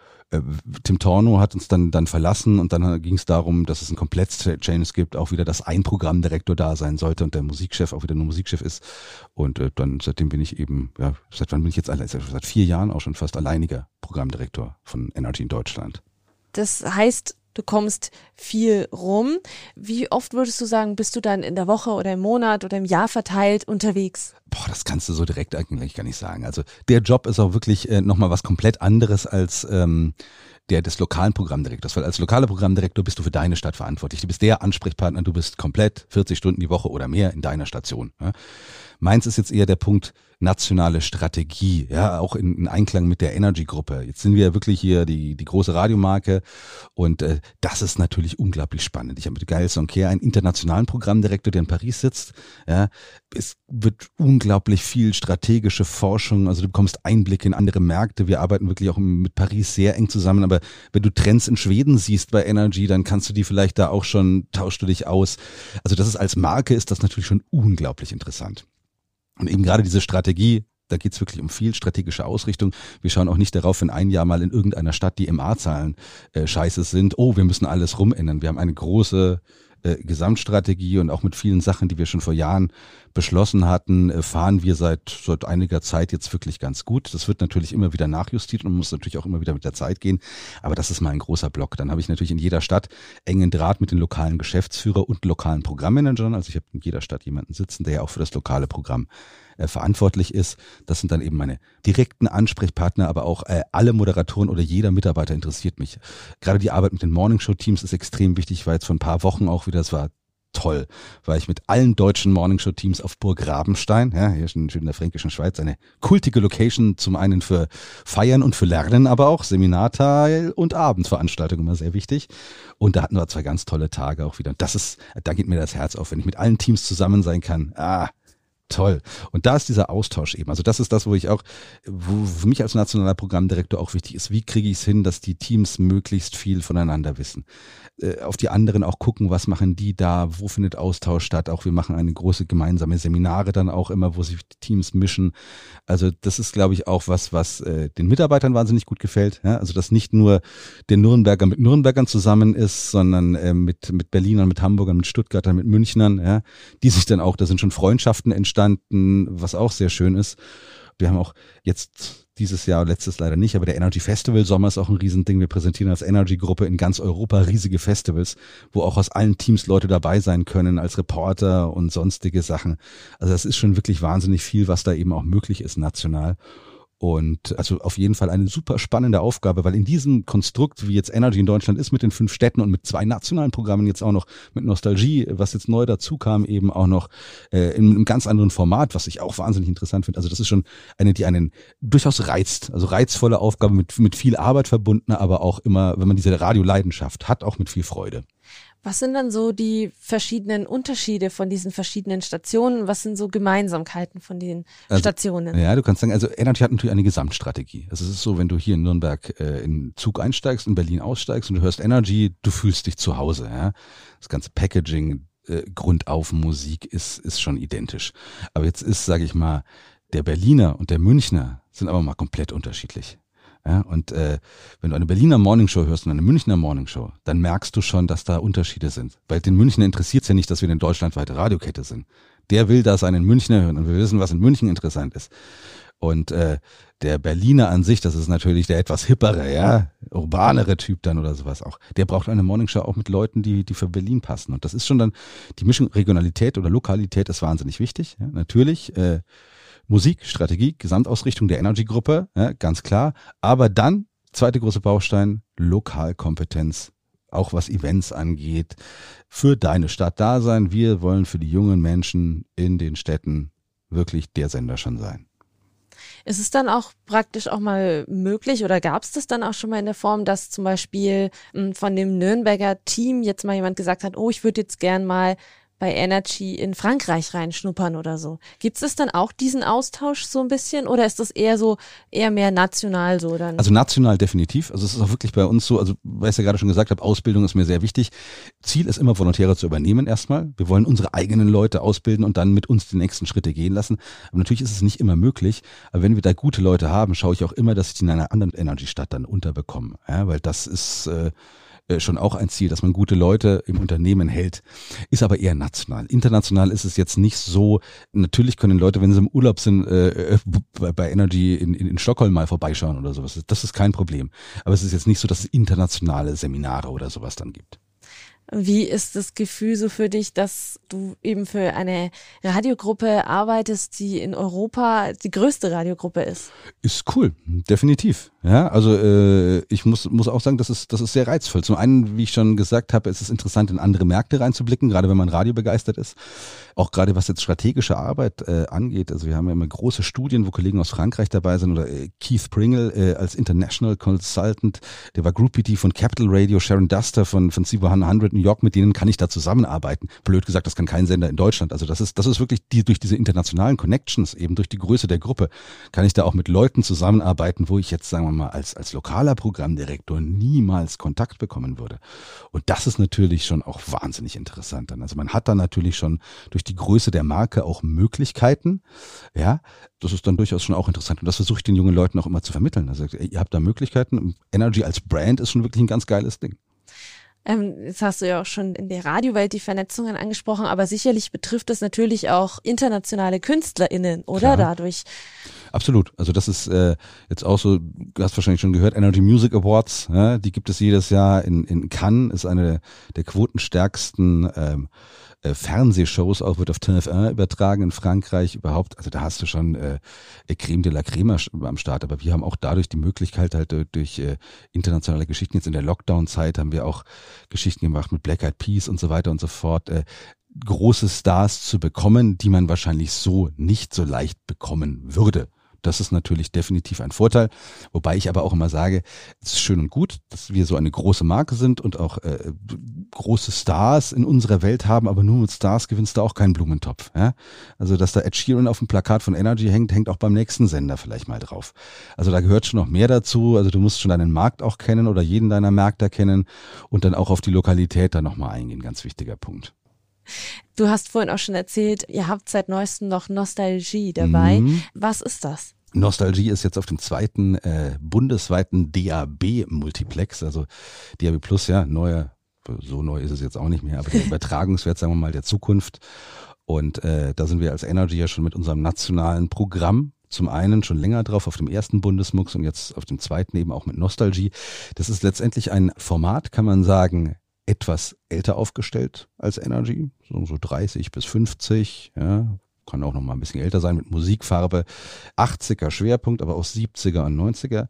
Tim Torno hat uns dann dann verlassen und dann ging es darum, dass es ein Komplett-Change gibt, auch wieder, dass ein Programmdirektor da sein sollte und der Musikchef auch wieder nur Musikchef ist. Und äh, dann seitdem bin ich eben, ja, seit wann bin ich jetzt allein? Seit vier Jahren auch schon fast alleiniger Programmdirektor von Energy in Deutschland. Das heißt, du kommst viel rum. Wie oft würdest du sagen, bist du dann in der Woche oder im Monat oder im Jahr verteilt unterwegs? Boah, das kannst du so direkt eigentlich gar nicht sagen. Also der Job ist auch wirklich äh, nochmal was komplett anderes als ähm, der des lokalen Programmdirektors, weil als lokaler Programmdirektor bist du für deine Stadt verantwortlich. Du bist der Ansprechpartner, du bist komplett 40 Stunden die Woche oder mehr in deiner Station. Ja? Meins ist jetzt eher der Punkt nationale Strategie, ja, auch in, in Einklang mit der Energy-Gruppe. Jetzt sind wir ja wirklich hier die, die große Radiomarke und äh, das ist natürlich unglaublich spannend. Ich habe mit Gail Sonker einen internationalen Programmdirektor, der in Paris sitzt. Ja, es wird unglaublich viel strategische Forschung, also du bekommst Einblicke in andere Märkte. Wir arbeiten wirklich auch mit Paris sehr eng zusammen, aber wenn du Trends in Schweden siehst bei Energy, dann kannst du die vielleicht da auch schon, tauschst du dich aus. Also das ist als Marke ist das natürlich schon unglaublich interessant. Und eben gerade diese Strategie, da geht's wirklich um viel strategische Ausrichtung. Wir schauen auch nicht darauf, wenn ein Jahr mal in irgendeiner Stadt die MA-Zahlen äh, scheiße sind, oh, wir müssen alles rumändern. Wir haben eine große äh, Gesamtstrategie und auch mit vielen Sachen, die wir schon vor Jahren beschlossen hatten, äh, fahren wir seit, seit einiger Zeit jetzt wirklich ganz gut. Das wird natürlich immer wieder nachjustiert und muss natürlich auch immer wieder mit der Zeit gehen. Aber das ist mal ein großer Block. Dann habe ich natürlich in jeder Stadt engen Draht mit den lokalen Geschäftsführer und lokalen Programmmanagern. Also ich habe in jeder Stadt jemanden sitzen, der ja auch für das lokale Programm äh, verantwortlich ist. Das sind dann eben meine direkten Ansprechpartner, aber auch äh, alle Moderatoren oder jeder Mitarbeiter interessiert mich. Gerade die Arbeit mit den Morningshow-Teams ist extrem wichtig. Ich war jetzt vor ein paar Wochen auch wieder, es war toll, weil ich mit allen deutschen Morningshow-Teams auf Burg Rabenstein, ja, hier schön in der fränkischen Schweiz, eine kultige Location zum einen für Feiern und für Lernen, aber auch Seminarteil und Abendveranstaltungen immer sehr wichtig. Und da hatten wir zwei ganz tolle Tage auch wieder. Und das ist, da geht mir das Herz auf, wenn ich mit allen Teams zusammen sein kann. Ah, toll. Und da ist dieser Austausch eben. Also das ist das, wo ich auch, wo für mich als nationaler Programmdirektor auch wichtig ist, wie kriege ich es hin, dass die Teams möglichst viel voneinander wissen. Äh, auf die anderen auch gucken, was machen die da, wo findet Austausch statt. Auch wir machen eine große gemeinsame Seminare dann auch immer, wo sich die Teams mischen. Also das ist, glaube ich, auch was, was äh, den Mitarbeitern wahnsinnig gut gefällt. Ja? Also dass nicht nur der Nürnberger mit Nürnbergern zusammen ist, sondern äh, mit, mit Berlinern, mit Hamburgern, mit Stuttgartern, mit Münchnern, ja? die sich dann auch, da sind schon Freundschaften entstanden, was auch sehr schön ist. Wir haben auch jetzt dieses Jahr, letztes leider nicht, aber der Energy Festival Sommer ist auch ein Riesending. Wir präsentieren als Energy Gruppe in ganz Europa riesige Festivals, wo auch aus allen Teams Leute dabei sein können als Reporter und sonstige Sachen. Also das ist schon wirklich wahnsinnig viel, was da eben auch möglich ist national. Und also auf jeden Fall eine super spannende Aufgabe, weil in diesem Konstrukt, wie jetzt Energy in Deutschland ist, mit den fünf Städten und mit zwei nationalen Programmen jetzt auch noch mit Nostalgie, was jetzt neu dazu kam, eben auch noch äh, in einem ganz anderen Format, was ich auch wahnsinnig interessant finde. Also das ist schon eine, die einen durchaus reizt. Also reizvolle Aufgabe mit, mit viel Arbeit verbunden, aber auch immer, wenn man diese Radioleidenschaft hat, auch mit viel Freude. Was sind dann so die verschiedenen Unterschiede von diesen verschiedenen Stationen? Was sind so Gemeinsamkeiten von den also, Stationen? Ja, du kannst sagen, also Energy hat natürlich eine Gesamtstrategie. Also es ist so, wenn du hier in Nürnberg äh, in Zug einsteigst, in Berlin aussteigst und du hörst Energy, du fühlst dich zu Hause. Ja? Das ganze Packaging, äh, Grundauf Musik ist, ist schon identisch. Aber jetzt ist, sage ich mal, der Berliner und der Münchner sind aber mal komplett unterschiedlich. Ja, und äh, wenn du eine Berliner Morningshow hörst und eine Münchner Morningshow, dann merkst du schon, dass da Unterschiede sind. Weil den Münchner interessiert es ja nicht, dass wir eine deutschlandweite Radiokette sind. Der will da seinen Münchner hören und wir wissen, was in München interessant ist. Und äh, der Berliner an sich, das ist natürlich der etwas hippere, ja, urbanere Typ dann oder sowas auch. Der braucht eine Morningshow auch mit Leuten, die, die für Berlin passen. Und das ist schon dann, die Mischung Regionalität oder Lokalität ist wahnsinnig wichtig. Ja, natürlich. Äh, Musik, Strategie, Gesamtausrichtung der Energy-Gruppe, ja, ganz klar. Aber dann, zweite große Baustein, Lokalkompetenz, auch was Events angeht, für deine Stadt da sein. Wir wollen für die jungen Menschen in den Städten wirklich der Sender schon sein. Ist es dann auch praktisch auch mal möglich oder gab es das dann auch schon mal in der Form, dass zum Beispiel hm, von dem Nürnberger Team jetzt mal jemand gesagt hat, oh, ich würde jetzt gern mal bei Energy in Frankreich reinschnuppern oder so. Gibt es dann auch diesen Austausch so ein bisschen oder ist das eher so, eher mehr national so dann? Also national definitiv. Also es ist auch wirklich bei uns so, also weil ich ja gerade schon gesagt habe, Ausbildung ist mir sehr wichtig. Ziel ist immer, Volontäre zu übernehmen erstmal. Wir wollen unsere eigenen Leute ausbilden und dann mit uns die nächsten Schritte gehen lassen. Aber natürlich ist es nicht immer möglich. Aber wenn wir da gute Leute haben, schaue ich auch immer, dass ich die in einer anderen Energy-Stadt dann unterbekomme. Ja, weil das ist äh, äh, schon auch ein Ziel, dass man gute Leute im Unternehmen hält, ist aber eher national. International ist es jetzt nicht so. Natürlich können Leute, wenn sie im Urlaub sind, äh, äh bei Energy in, in, in Stockholm mal vorbeischauen oder sowas. Das ist kein Problem. Aber es ist jetzt nicht so, dass es internationale Seminare oder sowas dann gibt. Wie ist das Gefühl so für dich, dass du eben für eine Radiogruppe arbeitest, die in Europa die größte Radiogruppe ist? Ist cool, definitiv. Ja, also äh, ich muss muss auch sagen, das ist das ist sehr reizvoll. Zum einen, wie ich schon gesagt habe, ist es interessant, in andere Märkte reinzublicken, gerade wenn man Radio begeistert ist. Auch gerade was jetzt strategische Arbeit äh, angeht. Also wir haben ja immer große Studien, wo Kollegen aus Frankreich dabei sind oder äh, Keith Pringle äh, als International Consultant, der war Group PT von Capital Radio, Sharon Duster von von CB100 New York, mit denen kann ich da zusammenarbeiten. Blöd gesagt, das kann kein Sender in Deutschland. Also das ist das ist wirklich die durch diese internationalen Connections eben durch die Größe der Gruppe kann ich da auch mit Leuten zusammenarbeiten, wo ich jetzt sagen wir mal als als lokaler Programmdirektor niemals Kontakt bekommen würde. Und das ist natürlich schon auch wahnsinnig interessant dann. Also man hat da natürlich schon durch die Größe der Marke auch Möglichkeiten. Ja, das ist dann durchaus schon auch interessant. Und das versuche ich den jungen Leuten auch immer zu vermitteln. Also ihr habt da Möglichkeiten. Energy als Brand ist schon wirklich ein ganz geiles Ding. Ähm, jetzt hast du ja auch schon in der Radiowelt die Vernetzungen angesprochen, aber sicherlich betrifft es natürlich auch internationale KünstlerInnen, oder? Klar. Dadurch. Absolut. Also das ist äh, jetzt auch so, du hast wahrscheinlich schon gehört, Energy Music Awards, ja, die gibt es jedes Jahr in, in Cannes, ist eine der quotenstärksten ähm, äh, Fernsehshows auch wird auf TF1 übertragen in Frankreich überhaupt. Also da hast du schon äh, Creme de la Creme am Start. Aber wir haben auch dadurch die Möglichkeit halt durch, durch äh, internationale Geschichten. Jetzt in der Lockdown-Zeit haben wir auch Geschichten gemacht mit Black Eyed Peas und so weiter und so fort. Äh, große Stars zu bekommen, die man wahrscheinlich so nicht so leicht bekommen würde. Das ist natürlich definitiv ein Vorteil. Wobei ich aber auch immer sage, es ist schön und gut, dass wir so eine große Marke sind und auch äh, große Stars in unserer Welt haben, aber nur mit Stars gewinnst du auch keinen Blumentopf. Ja? Also, dass da Ed Sheeran auf dem Plakat von Energy hängt, hängt auch beim nächsten Sender vielleicht mal drauf. Also da gehört schon noch mehr dazu. Also du musst schon deinen Markt auch kennen oder jeden deiner Märkte kennen und dann auch auf die Lokalität da nochmal eingehen. Ganz wichtiger Punkt. Du hast vorhin auch schon erzählt, ihr habt seit neuestem noch Nostalgie dabei. Mhm. Was ist das? Nostalgie ist jetzt auf dem zweiten äh, bundesweiten DAB-Multiplex, also DAB Plus, ja, neuer, so neu ist es jetzt auch nicht mehr, aber der [laughs] Übertragungswert, sagen wir mal, der Zukunft. Und äh, da sind wir als Energy ja schon mit unserem nationalen Programm zum einen schon länger drauf auf dem ersten Bundesmux und jetzt auf dem zweiten eben auch mit Nostalgie. Das ist letztendlich ein Format, kann man sagen, etwas älter aufgestellt als Energy, so, so 30 bis 50, ja, kann auch noch mal ein bisschen älter sein, mit Musikfarbe. 80er Schwerpunkt, aber auch 70er und 90er.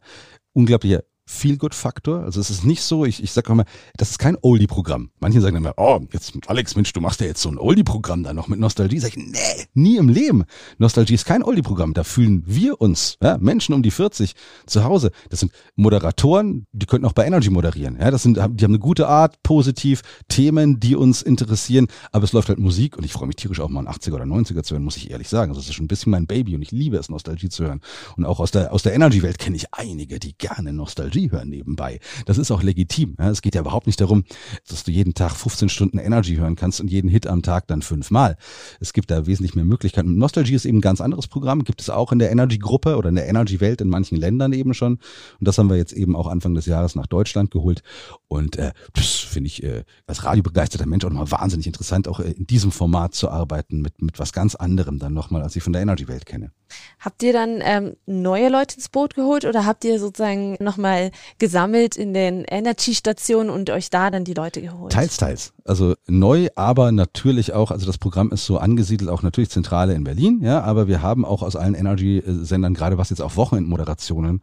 Unglaublicher Feel-Good-Faktor. Also es ist nicht so, ich, ich sage immer, das ist kein Oldie-Programm. Manche sagen immer, oh, jetzt Alex, Mensch, du machst ja jetzt so ein Oldie-Programm da noch mit Nostalgie. Sag ich, nee, nie im Leben. Nostalgie ist kein Oldie-Programm. Da fühlen wir uns, ja, Menschen um die 40 zu Hause. Das sind Moderatoren, die könnten auch bei Energy moderieren. Ja, das sind, die haben eine gute Art, positiv, Themen, die uns interessieren. Aber es läuft halt Musik und ich freue mich tierisch auch mal an 80er oder 90er zu hören, muss ich ehrlich sagen. Also es ist schon ein bisschen mein Baby und ich liebe es, Nostalgie zu hören. Und auch aus der, aus der Energy-Welt kenne ich einige, die gerne Nostalgie Energy hören nebenbei. Das ist auch legitim. Ja? Es geht ja überhaupt nicht darum, dass du jeden Tag 15 Stunden Energy hören kannst und jeden Hit am Tag dann fünfmal. Es gibt da wesentlich mehr Möglichkeiten. Nostalgie ist eben ein ganz anderes Programm. Gibt es auch in der Energy-Gruppe oder in der Energy-Welt in manchen Ländern eben schon. Und das haben wir jetzt eben auch Anfang des Jahres nach Deutschland geholt. Und äh, das finde ich äh, als radiobegeisterter Mensch auch nochmal wahnsinnig interessant, auch äh, in diesem Format zu arbeiten, mit, mit was ganz anderem dann nochmal, als ich von der Energy-Welt kenne. Habt ihr dann ähm, neue Leute ins Boot geholt oder habt ihr sozusagen nochmal gesammelt in den Energy-Stationen und euch da dann die Leute geholt? Teils, teils. Also neu, aber natürlich auch, also das Programm ist so angesiedelt, auch natürlich Zentrale in Berlin, ja, aber wir haben auch aus allen Energy-Sendern, gerade was jetzt auch Wochenendmoderationen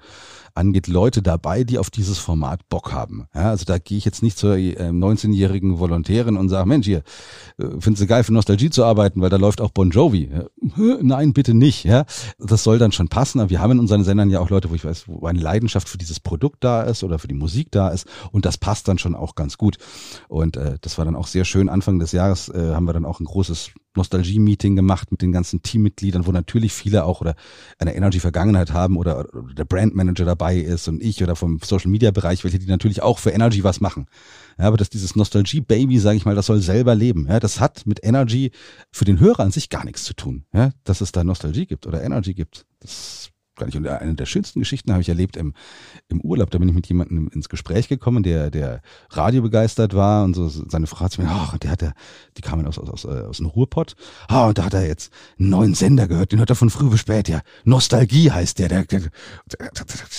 angeht, Leute dabei, die auf dieses Format Bock haben. Ja, also da gehe ich jetzt nicht zur äh, 19-jährigen Volontärin und sage, Mensch, hier, äh, findest du geil für Nostalgie zu arbeiten, weil da läuft auch Bon Jovi. Nein, bitte nicht. Ja, das soll dann schon passen. Aber wir haben in unseren Sendern ja auch Leute, wo ich weiß, wo eine Leidenschaft für dieses Produkt da ist oder für die Musik da ist und das passt dann schon auch ganz gut. Und äh, das war dann auch sehr schön. Anfang des Jahres äh, haben wir dann auch ein großes Nostalgie-Meeting gemacht mit den ganzen Teammitgliedern, wo natürlich viele auch oder eine Energy-Vergangenheit haben oder, der Brandmanager dabei ist und ich oder vom Social-Media-Bereich, welche die natürlich auch für Energy was machen. Ja, aber dass dieses Nostalgie-Baby, sage ich mal, das soll selber leben. Ja, das hat mit Energy für den Hörer an sich gar nichts zu tun. Ja, dass es da Nostalgie gibt oder Energy gibt. Das gar nicht. Und eine der schönsten Geschichten habe ich erlebt im, im Urlaub. Da bin ich mit jemandem ins Gespräch gekommen, der, der Radio begeistert war und so seine Frau hat mir, ach, der hat der, die kamen aus, aus, aus, äh, aus dem Ruhrpott. Ah, und da hat er jetzt einen neuen Sender gehört, den hört er von früh bis spät, ja. Nostalgie heißt der, der, der,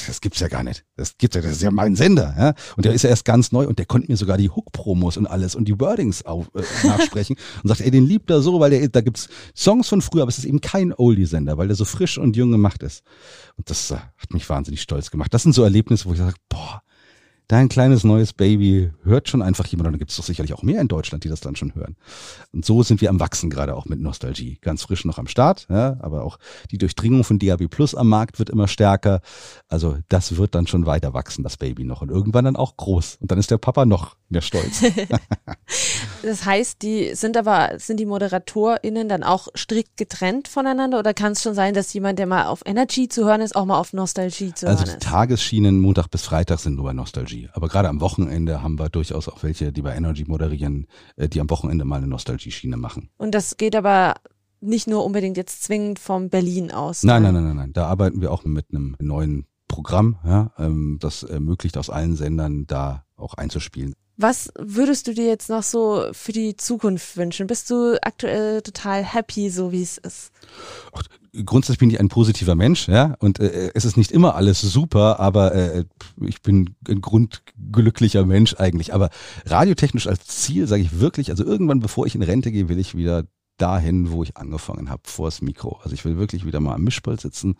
das gibt's ja gar nicht. Das gibt's ja, das ist ja mein Sender, ja. Und der ist ja erst ganz neu und der konnte mir sogar die Hook-Promos und alles und die Wordings auf, äh, nachsprechen [laughs] und sagt, ey, den liebt er so, weil der, da gibt's Songs von früher, aber es ist eben kein Oldie-Sender, weil der so frisch und jung gemacht ist. Und das äh, hat mich wahnsinnig stolz gemacht. Das sind so Erlebnisse, wo ich sage, boah, dein kleines neues Baby hört schon einfach jemand. Und da gibt es doch sicherlich auch mehr in Deutschland, die das dann schon hören. Und so sind wir am Wachsen gerade auch mit Nostalgie. Ganz frisch noch am Start, ja, aber auch die Durchdringung von DAB Plus am Markt wird immer stärker. Also das wird dann schon weiter wachsen, das Baby noch. Und irgendwann dann auch groß. Und dann ist der Papa noch mehr stolz. [laughs] [laughs] das heißt, die sind aber, sind die ModeratorInnen dann auch strikt getrennt voneinander oder kann es schon sein, dass jemand, der mal auf Energy zu hören ist, auch mal auf Nostalgie zu also hören ist? Also die Tagesschienen Montag bis Freitag sind nur bei Nostalgie. Aber gerade am Wochenende haben wir durchaus auch welche, die bei Energy moderieren, äh, die am Wochenende mal eine Nostalgie-Schiene machen. Und das geht aber nicht nur unbedingt jetzt zwingend vom Berlin aus. Nein, nein, nein, nein, nein. Da arbeiten wir auch mit einem neuen Programm, ja, ähm, das ermöglicht aus allen Sendern da auch einzuspielen. Was würdest du dir jetzt noch so für die Zukunft wünschen? Bist du aktuell total happy, so wie es ist? Ach, grundsätzlich bin ich ein positiver Mensch, ja, und äh, es ist nicht immer alles super, aber äh, ich bin ein grundglücklicher Mensch eigentlich. Aber radiotechnisch als Ziel sage ich wirklich, also irgendwann, bevor ich in Rente gehe, will ich wieder dahin, wo ich angefangen habe, vors Mikro. Also ich will wirklich wieder mal am Mischpult sitzen,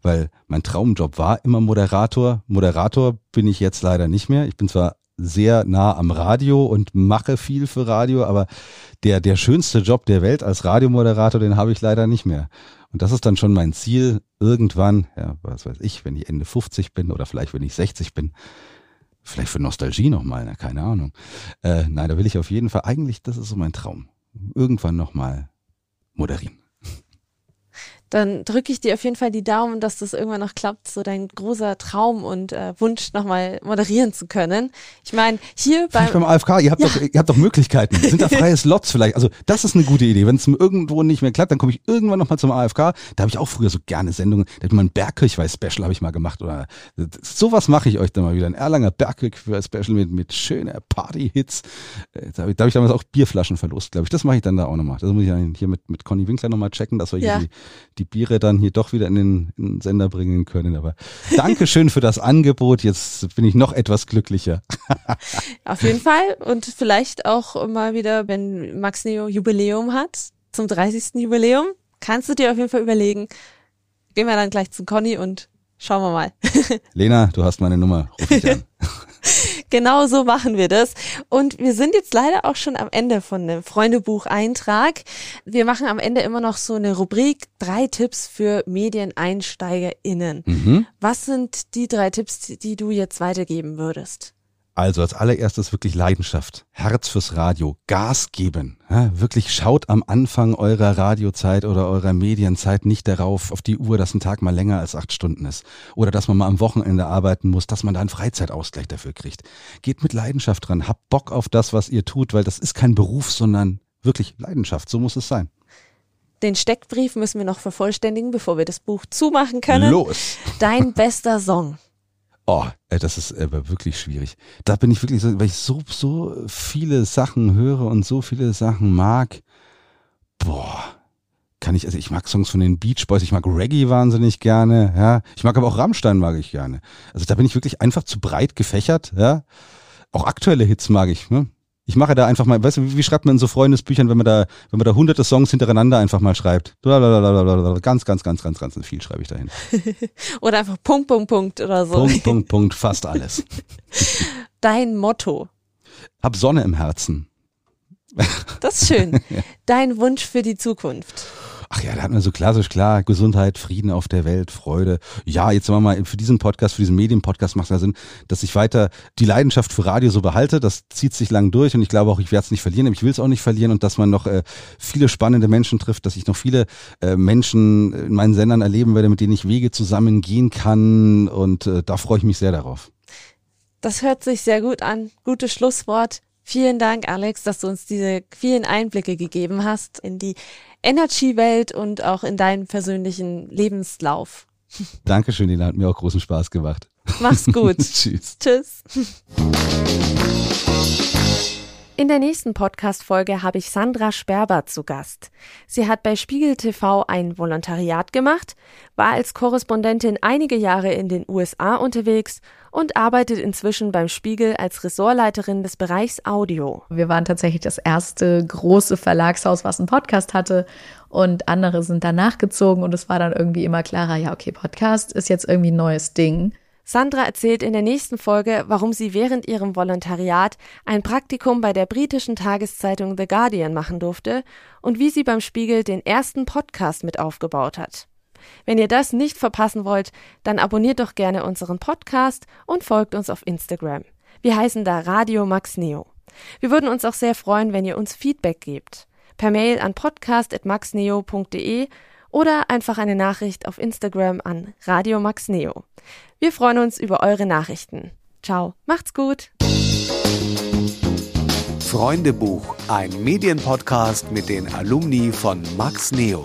weil mein Traumjob war immer Moderator. Moderator bin ich jetzt leider nicht mehr. Ich bin zwar sehr nah am Radio und mache viel für Radio, aber der, der schönste Job der Welt als Radiomoderator, den habe ich leider nicht mehr. Und das ist dann schon mein Ziel, irgendwann, ja, was weiß ich, wenn ich Ende 50 bin oder vielleicht wenn ich 60 bin, vielleicht für Nostalgie nochmal, na, keine Ahnung. Äh, nein, da will ich auf jeden Fall, eigentlich, das ist so mein Traum, irgendwann nochmal moderieren dann drücke ich dir auf jeden Fall die Daumen, dass das irgendwann noch klappt, so dein großer Traum und äh, Wunsch nochmal moderieren zu können. Ich meine, hier beim, beim AFK, ihr habt, ja. doch, ihr habt doch Möglichkeiten. Sind da [laughs] freie Slots vielleicht? Also das ist eine gute Idee. Wenn es irgendwo nicht mehr klappt, dann komme ich irgendwann nochmal zum AFK. Da habe ich auch früher so gerne Sendungen. Da habe ich mal ein Bergkirchweih-Special habe ich mal gemacht. Oder sowas mache ich euch dann mal wieder. Ein Erlanger Bergkirchweih-Special mit, mit schöner Party-Hits. Äh, da habe ich, hab ich damals auch Bierflaschen verlost, glaube ich. Das mache ich dann da auch nochmal. Das muss ich dann hier mit, mit Conny Winkler nochmal checken, dass wir ja. hier die, die die Biere dann hier doch wieder in den, in den Sender bringen können. Aber Dankeschön für das Angebot. Jetzt bin ich noch etwas glücklicher. [laughs] Auf jeden Fall. Und vielleicht auch mal wieder, wenn Max Neo Jubiläum hat, zum 30. Jubiläum, Kannst du dir auf jeden Fall überlegen. Gehen wir dann gleich zu Conny und schauen wir mal. [laughs] Lena, du hast meine Nummer. Ruf mich an. [laughs] Genau so machen wir das. Und wir sind jetzt leider auch schon am Ende von dem Freundebuch-Eintrag. Wir machen am Ende immer noch so eine Rubrik, drei Tipps für MedieneinsteigerInnen. Mhm. Was sind die drei Tipps, die du jetzt weitergeben würdest? Also als allererstes wirklich Leidenschaft, Herz fürs Radio, Gas geben. Ja, wirklich schaut am Anfang eurer Radiozeit oder eurer Medienzeit nicht darauf auf die Uhr, dass ein Tag mal länger als acht Stunden ist oder dass man mal am Wochenende arbeiten muss, dass man da einen Freizeitausgleich dafür kriegt. Geht mit Leidenschaft dran, habt Bock auf das, was ihr tut, weil das ist kein Beruf, sondern wirklich Leidenschaft. So muss es sein. Den Steckbrief müssen wir noch vervollständigen, bevor wir das Buch zumachen können. Los! Dein bester Song. Oh, äh, das ist aber wirklich schwierig. Da bin ich wirklich so, weil ich so, so viele Sachen höre und so viele Sachen mag. Boah, kann ich, also ich mag Songs von den Beach Boys, ich mag Reggae wahnsinnig gerne, ja. Ich mag aber auch Rammstein mag ich gerne. Also da bin ich wirklich einfach zu breit gefächert, ja. Auch aktuelle Hits mag ich, ne? Ich mache da einfach mal, weißt du, wie schreibt man in so Freundesbüchern, wenn man da, wenn man da hunderte Songs hintereinander einfach mal schreibt? Blablabla, Ganz, ganz, ganz, ganz, ganz viel schreibe ich dahin. [laughs] Oder einfach Punkt, Punkt, Punkt oder so. Punkt, Punkt, Punkt, fast alles. [laughs] Dein Motto. Hab Sonne im Herzen. Das ist schön. [laughs] Dein Wunsch für die Zukunft. Ach ja, da hat man so klassisch klar, Gesundheit, Frieden auf der Welt, Freude. Ja, jetzt sagen wir mal, für diesen Podcast, für diesen Medienpodcast macht es ja Sinn, dass ich weiter die Leidenschaft für Radio so behalte. Das zieht sich lang durch und ich glaube auch, ich werde es nicht verlieren, ich will es auch nicht verlieren und dass man noch äh, viele spannende Menschen trifft, dass ich noch viele äh, Menschen in meinen Sendern erleben werde, mit denen ich Wege zusammen gehen kann und äh, da freue ich mich sehr darauf. Das hört sich sehr gut an. Gutes Schlusswort. Vielen Dank, Alex, dass du uns diese vielen Einblicke gegeben hast in die Energy-Welt und auch in deinen persönlichen Lebenslauf. [laughs] Dankeschön, Lina, hat mir auch großen Spaß gemacht. Mach's gut. [laughs] Tschüss. Tschüss. In der nächsten Podcast-Folge habe ich Sandra Sperber zu Gast. Sie hat bei Spiegel TV ein Volontariat gemacht, war als Korrespondentin einige Jahre in den USA unterwegs und arbeitet inzwischen beim Spiegel als Ressortleiterin des Bereichs Audio. Wir waren tatsächlich das erste große Verlagshaus, was einen Podcast hatte und andere sind danach gezogen und es war dann irgendwie immer klarer, ja, okay, Podcast ist jetzt irgendwie ein neues Ding. Sandra erzählt in der nächsten Folge, warum sie während ihrem Volontariat ein Praktikum bei der britischen Tageszeitung The Guardian machen durfte und wie sie beim Spiegel den ersten Podcast mit aufgebaut hat. Wenn ihr das nicht verpassen wollt, dann abonniert doch gerne unseren Podcast und folgt uns auf Instagram. Wir heißen da Radio Max Neo. Wir würden uns auch sehr freuen, wenn ihr uns Feedback gebt. Per Mail an podcast.maxneo.de oder einfach eine Nachricht auf Instagram an Radio Max Neo. Wir freuen uns über eure Nachrichten. Ciao, macht's gut. Freundebuch, ein Medienpodcast mit den Alumni von Max Neo.